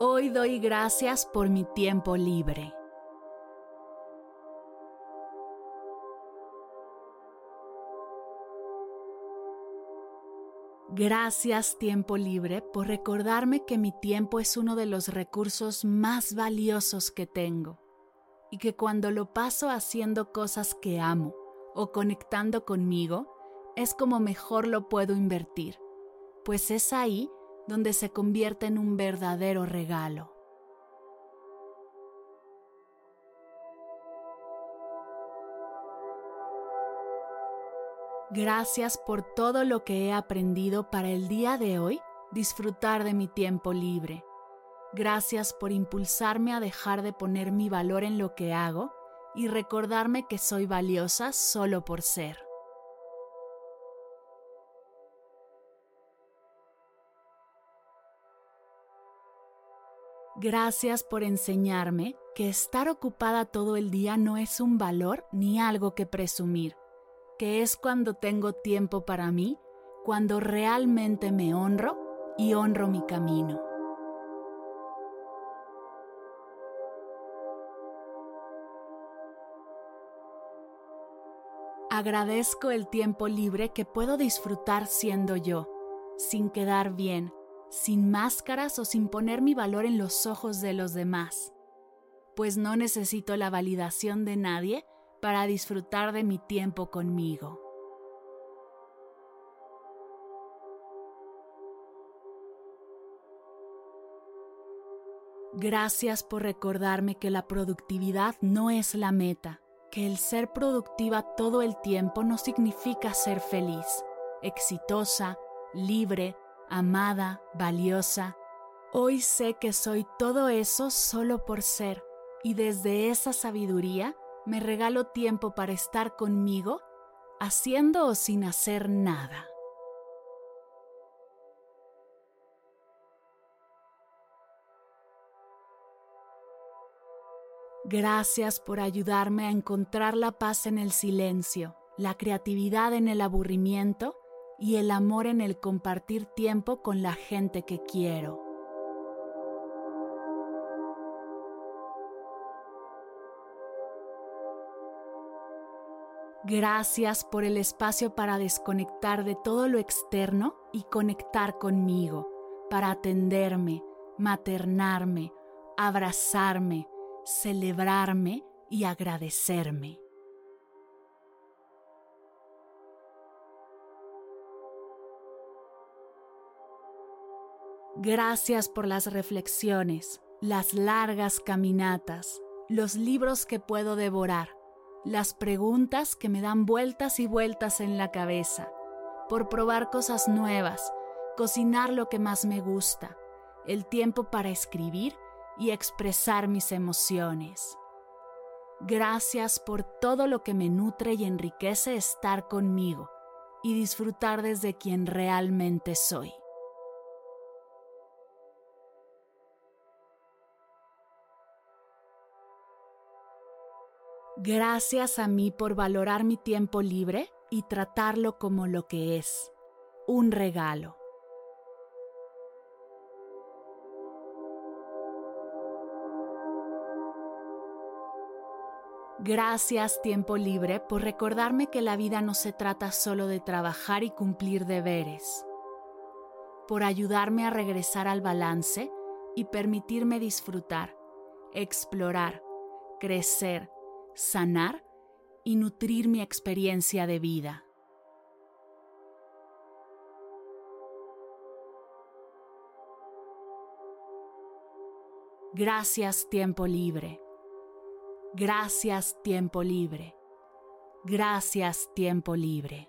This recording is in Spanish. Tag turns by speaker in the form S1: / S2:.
S1: Hoy doy gracias por mi tiempo libre. Gracias tiempo libre por recordarme que mi tiempo es uno de los recursos más valiosos que tengo y que cuando lo paso haciendo cosas que amo o conectando conmigo es como mejor lo puedo invertir, pues es ahí donde se convierte en un verdadero regalo. Gracias por todo lo que he aprendido para el día de hoy disfrutar de mi tiempo libre. Gracias por impulsarme a dejar de poner mi valor en lo que hago y recordarme que soy valiosa solo por ser. Gracias por enseñarme que estar ocupada todo el día no es un valor ni algo que presumir, que es cuando tengo tiempo para mí, cuando realmente me honro y honro mi camino. Agradezco el tiempo libre que puedo disfrutar siendo yo, sin quedar bien, sin máscaras o sin poner mi valor en los ojos de los demás, pues no necesito la validación de nadie para disfrutar de mi tiempo conmigo. Gracias por recordarme que la productividad no es la meta, que el ser productiva todo el tiempo no significa ser feliz, exitosa, libre, amada, valiosa. Hoy sé que soy todo eso solo por ser y desde esa sabiduría me regalo tiempo para estar conmigo, haciendo o sin hacer nada. Gracias por ayudarme a encontrar la paz en el silencio, la creatividad en el aburrimiento y el amor en el compartir tiempo con la gente que quiero. Gracias por el espacio para desconectar de todo lo externo y conectar conmigo, para atenderme, maternarme, abrazarme, celebrarme y agradecerme. Gracias por las reflexiones, las largas caminatas, los libros que puedo devorar, las preguntas que me dan vueltas y vueltas en la cabeza, por probar cosas nuevas, cocinar lo que más me gusta, el tiempo para escribir y expresar mis emociones. Gracias por todo lo que me nutre y enriquece estar conmigo y disfrutar desde quien realmente soy. Gracias a mí por valorar mi tiempo libre y tratarlo como lo que es, un regalo. Gracias tiempo libre por recordarme que la vida no se trata solo de trabajar y cumplir deberes, por ayudarme a regresar al balance y permitirme disfrutar, explorar, crecer, sanar y nutrir mi experiencia de vida. Gracias tiempo libre. Gracias tiempo libre. Gracias tiempo libre.